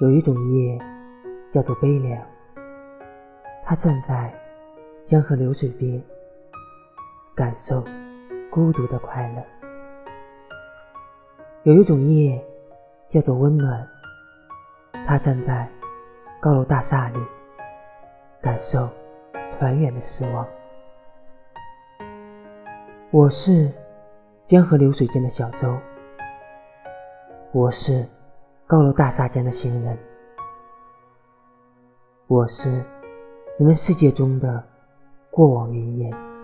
有一种夜叫做悲凉，他站在江河流水边，感受孤独的快乐；有一种夜叫做温暖，他站在高楼大厦里，感受团圆的失望。我是江河流水间的小舟，我是高楼大厦间的行人，我是你们世界中的过往云烟。